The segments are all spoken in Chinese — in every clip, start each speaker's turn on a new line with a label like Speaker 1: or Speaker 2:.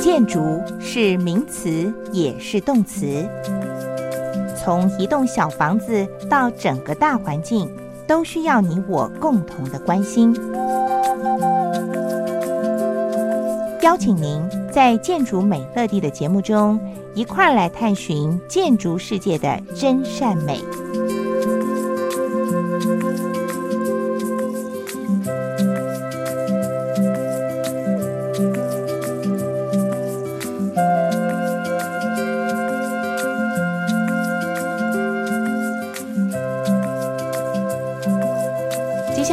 Speaker 1: 建筑是名词，也是动词。从一栋小房子到整个大环境，都需要你我共同的关心。邀请您在建筑美乐地的节目中，一块儿来探寻建筑世界的真善美。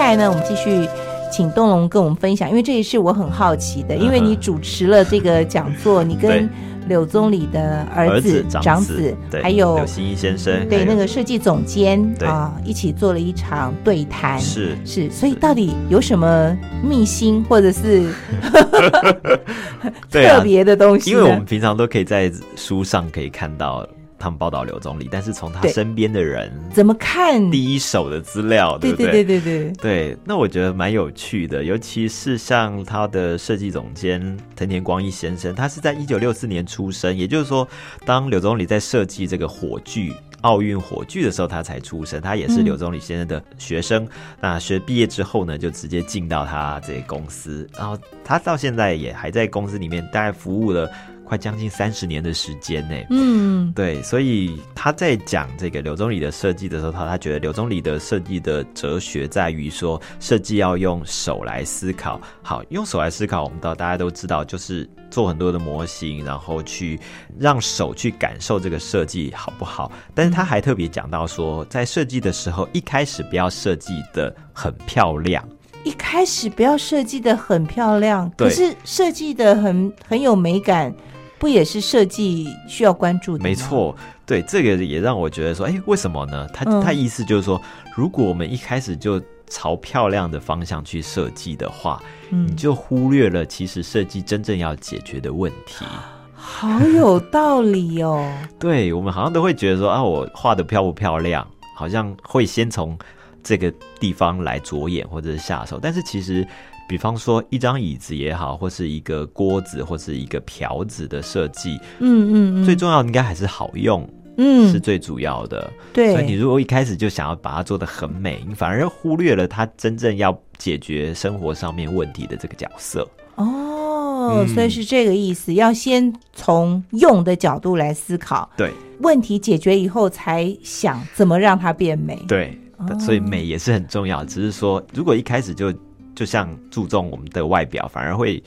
Speaker 1: 来呢，我们继续请东龙跟我们分享，因为这也是我很好奇的，因为你主持了这个讲座，你跟柳宗理的儿子、长子，还有
Speaker 2: 柳新一先生，
Speaker 1: 对那个设计总监啊，一起做了一场对谈，
Speaker 2: 是。
Speaker 1: 是，所以到底有什么秘辛或者是 特别的东西？
Speaker 2: 因为我们平常都可以在书上可以看到。他们报道刘总理，但是从他身边的人
Speaker 1: 怎么看
Speaker 2: 第一手的资料，对不
Speaker 1: 对？对对对对
Speaker 2: 对。那我觉得蛮有趣的，尤其是像他的设计总监藤田光一先生，他是在一九六四年出生，也就是说，当刘总理在设计这个火炬奥运火炬的时候，他才出生。他也是刘总理先生的学生。那学毕业之后呢，就直接进到他这公司，然后他到现在也还在公司里面，大概服务了。快将近三十年的时间呢，嗯，对，所以他在讲这个刘总理的设计的时候，他他觉得刘总理的设计的哲学在于说，设计要用手来思考。好，用手来思考，我们到大家都知道，就是做很多的模型，然后去让手去感受这个设计好不好。但是他还特别讲到说，在设计的时候，一开始不要设计的很漂亮，
Speaker 1: 一开始不要设计的很漂亮，可是设计的很很有美感。不也是设计需要关注的？
Speaker 2: 没错，对这个也让我觉得说，哎，为什么呢？他他意思就是说，如果我们一开始就朝漂亮的方向去设计的话，你就忽略了其实设计真正要解决的问题。
Speaker 1: 好有道理哦！
Speaker 2: 对我们好像都会觉得说啊，我画的漂不漂亮，好像会先从这个地方来着眼或者是下手，但是其实。比方说一张椅子也好，或是一个锅子，或是一个瓢子的设计，嗯嗯，最重要应该还是好用，嗯，是最主要的。
Speaker 1: 对，
Speaker 2: 所以你如果一开始就想要把它做的很美，你反而忽略了它真正要解决生活上面问题的这个角色。
Speaker 1: 哦，所以是这个意思，要先从用的角度来思考，
Speaker 2: 对，
Speaker 1: 问题解决以后才想怎么让它变美。
Speaker 2: 对，所以美也是很重要，只是说如果一开始就就像注重我们的外表，反而会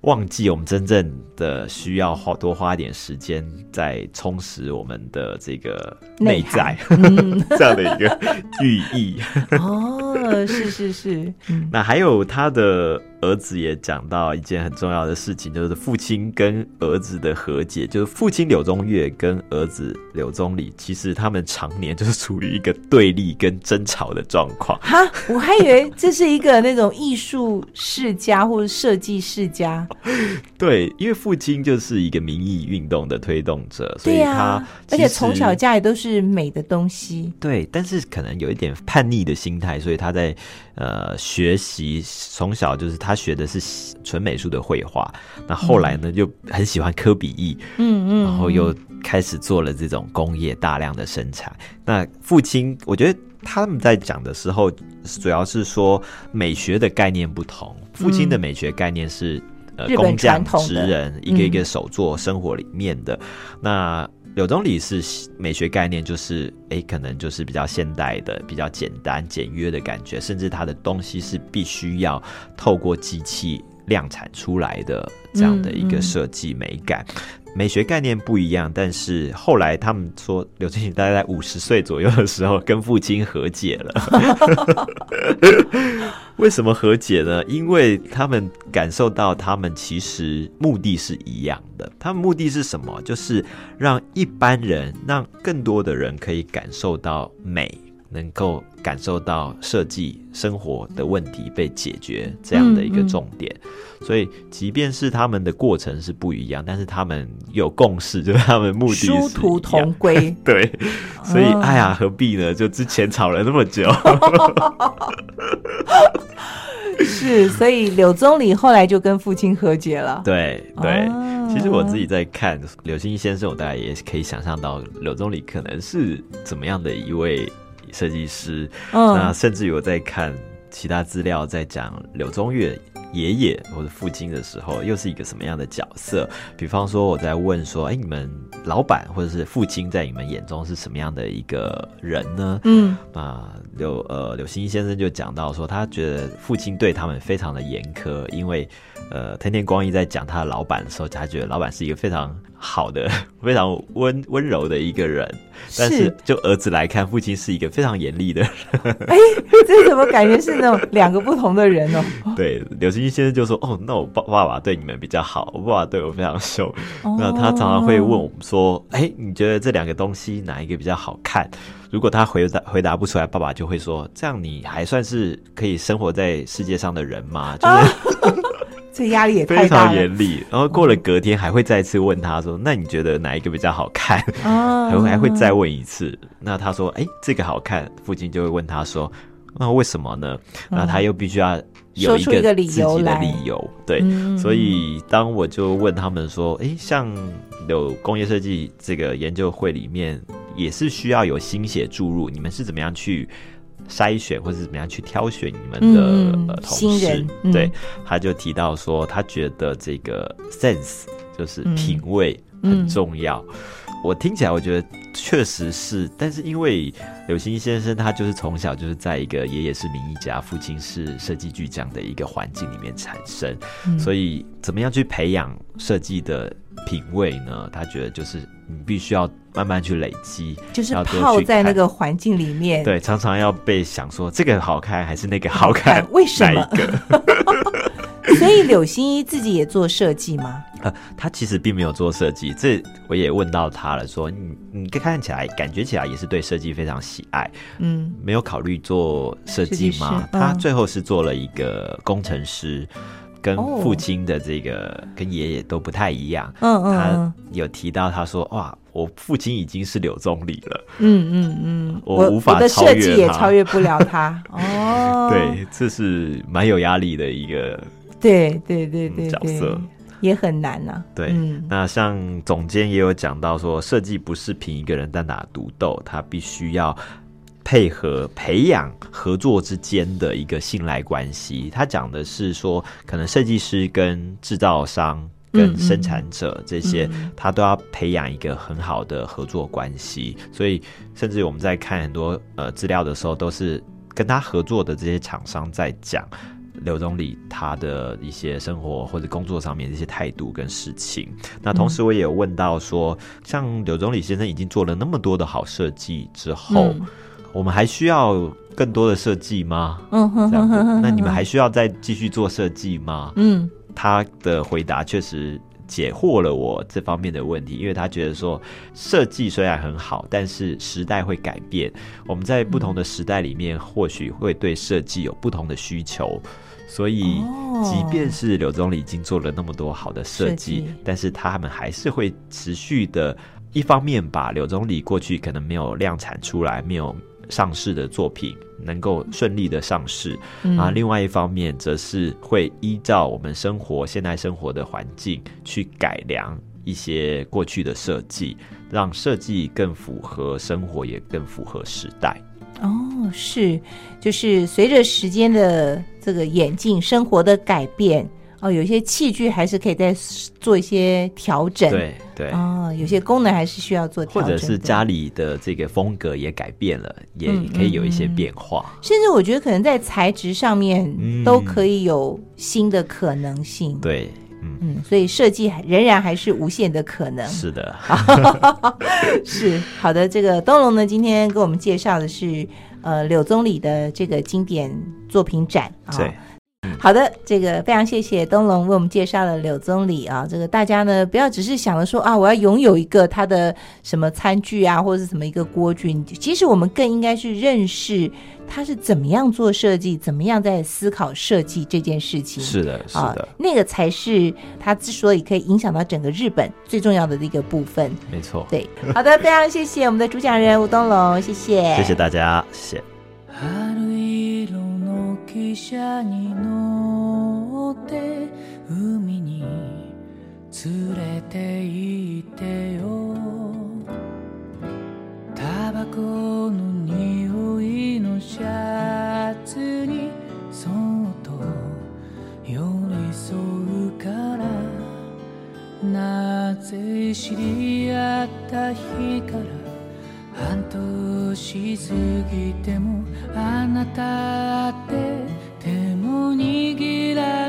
Speaker 2: 忘记我们真正的需要花多花点时间在充实我们的这个内在，这样的一个寓意。
Speaker 1: 哦，是是是。
Speaker 2: 那还有他的。儿子也讲到一件很重要的事情，就是父亲跟儿子的和解。就是父亲柳宗悦跟儿子柳宗理，其实他们常年就是处于一个对立跟争吵的状况。
Speaker 1: 哈，我还以为这是一个那种艺术世家或者设计世家。
Speaker 2: 对，因为父亲就是一个民意运动的推动者，所以他
Speaker 1: 而且从小家里都是美的东西。
Speaker 2: 对，但是可能有一点叛逆的心态，所以他在呃学习从小就是他。学的是纯美术的绘画，那后来呢就很喜欢科比意，嗯嗯，然后又开始做了这种工业大量的生产。那父亲，我觉得他们在讲的时候，主要是说美学的概念不同。父亲的美学概念是呃工匠职人一个一个手做生活里面的那。柳宗理是美学概念，就是诶，可能就是比较现代的、比较简单简约的感觉，甚至它的东西是必须要透过机器量产出来的这样的一个设计美感。美学概念不一样，但是后来他们说，刘振宇大概在五十岁左右的时候跟父亲和解了。为什么和解呢？因为他们感受到他们其实目的是一样的。他们目的是什么？就是让一般人，让更多的人可以感受到美。能够感受到设计生活的问题被解决这样的一个重点。所以，即便是他们的过程是不一样，但是他们有共识，就是他们目的
Speaker 1: 殊途同归。
Speaker 2: 对，所以哎呀，何必呢？就之前吵了那么久。
Speaker 1: 是，所以柳宗理后来就跟父亲和解了。
Speaker 2: 对对，其实我自己在看柳青先生，我大概也可以想象到柳宗理可能是怎么样的一位设计师。那甚至有在看其他资料，在讲柳宗悦。爷爷或者父亲的时候，又是一个什么样的角色？比方说，我在问说，哎，你们老板或者是父亲在你们眼中是什么样的一个人呢？嗯，啊，柳呃柳新先生就讲到说，他觉得父亲对他们非常的严苛，因为。呃，天天光一在讲他的老板的时候，他觉得老板是一个非常好的、非常温温柔的一个人。但是就儿子来看，父亲是一个非常严厉的人。
Speaker 1: 哎，这怎么感觉是那种两个不同的人哦？
Speaker 2: 对，刘青先生就说：“哦，那我爸爸爸对你们比较好，我爸爸对我非常凶。那他常常会问我们说：‘哎，你觉得这两个东西哪一个比较好看？’如果他回答回答不出来，爸爸就会说：‘这样你还算是可以生活在世界上的人吗？’就是。
Speaker 1: 这压力也
Speaker 2: 非常严厉，然后过了隔天还会再次问他说：“那你觉得哪一个比较好看？”还还会再问一次。那他说：“哎，这个好看。”父亲就会问他说：“那为什么呢？”那他又必须要有一个自己的理由。对，所以当我就问他们说：“哎，像有工业设计这个研究会里面，也是需要有心血注入，你们是怎么样去？”筛选或者怎么样去挑选你们的同事？对，他就提到说，他觉得这个 sense 就是品味很重要。我听起来我觉得确实是，但是因为柳星先生他就是从小就是在一个爷爷是名艺家，父亲是设计巨匠的一个环境里面产生，所以怎么样去培养设计的品味呢？他觉得就是你必须要。慢慢去累积，
Speaker 1: 就是泡在那个环境里面。
Speaker 2: 对，常常要被想说这个好看还是那个好看？
Speaker 1: 为什么？所以柳心一自己也做设计吗？
Speaker 2: 呃，他其实并没有做设计。这我也问到他了，说你你看起来感觉起来也是对设计非常喜爱，嗯，没有考虑做设计吗？他最后是做了一个工程师。跟父亲的这个跟爷爷都不太一样。嗯嗯，他有提到他说：“哇，我父亲已经是柳宗理了。”嗯嗯嗯，我无法超越
Speaker 1: 他，也超越不了他。哦，
Speaker 2: 对，这是蛮有压力的一个。
Speaker 1: 对对对对，角色也很难呐。
Speaker 2: 对，那像总监也有讲到说，设计不是凭一个人单打独斗，他必须要。配合培养合作之间的一个信赖关系，他讲的是说，可能设计师跟制造商、跟生产者这些，他都要培养一个很好的合作关系。所以，甚至我们在看很多呃资料的时候，都是跟他合作的这些厂商在讲刘总理他的一些生活或者工作上面的一些态度跟事情。那同时，我也有问到说，像刘总理先生已经做了那么多的好设计之后。我们还需要更多的设计吗？嗯哼，这样子，那你们还需要再继续做设计吗？嗯，他的回答确实解惑了我这方面的问题，因为他觉得说，设计虽然很好，但是时代会改变，我们在不同的时代里面，或许会对设计有不同的需求，所以，即便是柳宗理已经做了那么多好的设计，但是他们还是会持续的，一方面把柳宗理过去可能没有量产出来，没有。上市的作品能够顺利的上市啊，另外一方面则是会依照我们生活现代生活的环境去改良一些过去的设计，让设计更符合生活，也更符合时代。
Speaker 1: 哦，是，就是随着时间的这个演进，生活的改变。哦，有些器具还是可以再做一些调整。
Speaker 2: 对对。
Speaker 1: 哦，有些功能还是需要做调
Speaker 2: 整。或者是家里的这个风格也改变了，也可以有一些变化。
Speaker 1: 甚至我觉得可能在材质上面都可以有新的可能性。
Speaker 2: 对，
Speaker 1: 嗯嗯，所以设计仍然还是无限的可能。
Speaker 2: 是的。
Speaker 1: 是好的，这个东龙呢，今天给我们介绍的是呃柳宗理的这个经典作品展啊。
Speaker 2: 对。
Speaker 1: 好的，这个非常谢谢东龙为我们介绍了柳宗理啊。这个大家呢，不要只是想着说啊，我要拥有一个他的什么餐具啊，或者是什么一个锅具。其实我们更应该去认识他是怎么样做设计，怎么样在思考设计这件事情。
Speaker 2: 是的，是的，
Speaker 1: 那个才是他之所以可以影响到整个日本最重要的一个部分。
Speaker 2: 没错，
Speaker 1: 对，好的，非常谢谢我们的主讲人吴东龙，谢谢，
Speaker 2: 谢谢大家，谢谢。
Speaker 3: 汽車に乗って海に連れて行ってよ。タバコの匂いのシャツにそっと寄り添うから。なぜ知り合った日から半年過ぎてもあなたって 분위기라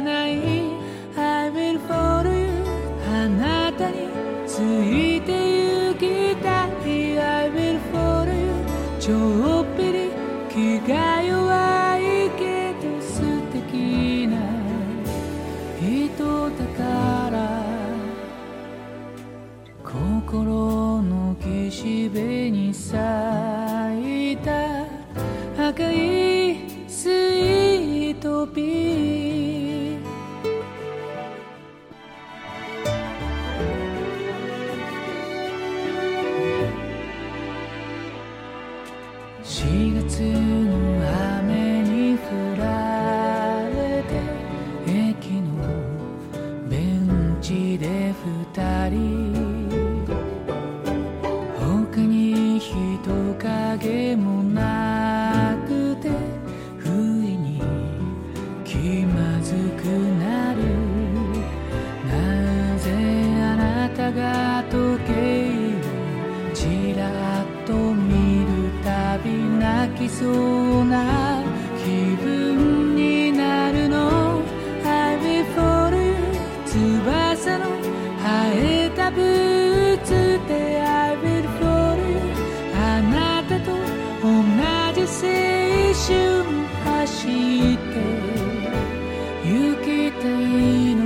Speaker 3: っと見るたび泣きそうな気分になるの。I will follow you 翼の生えたブーツで。I will follow you あなたと同じ青春走って。行きたいの。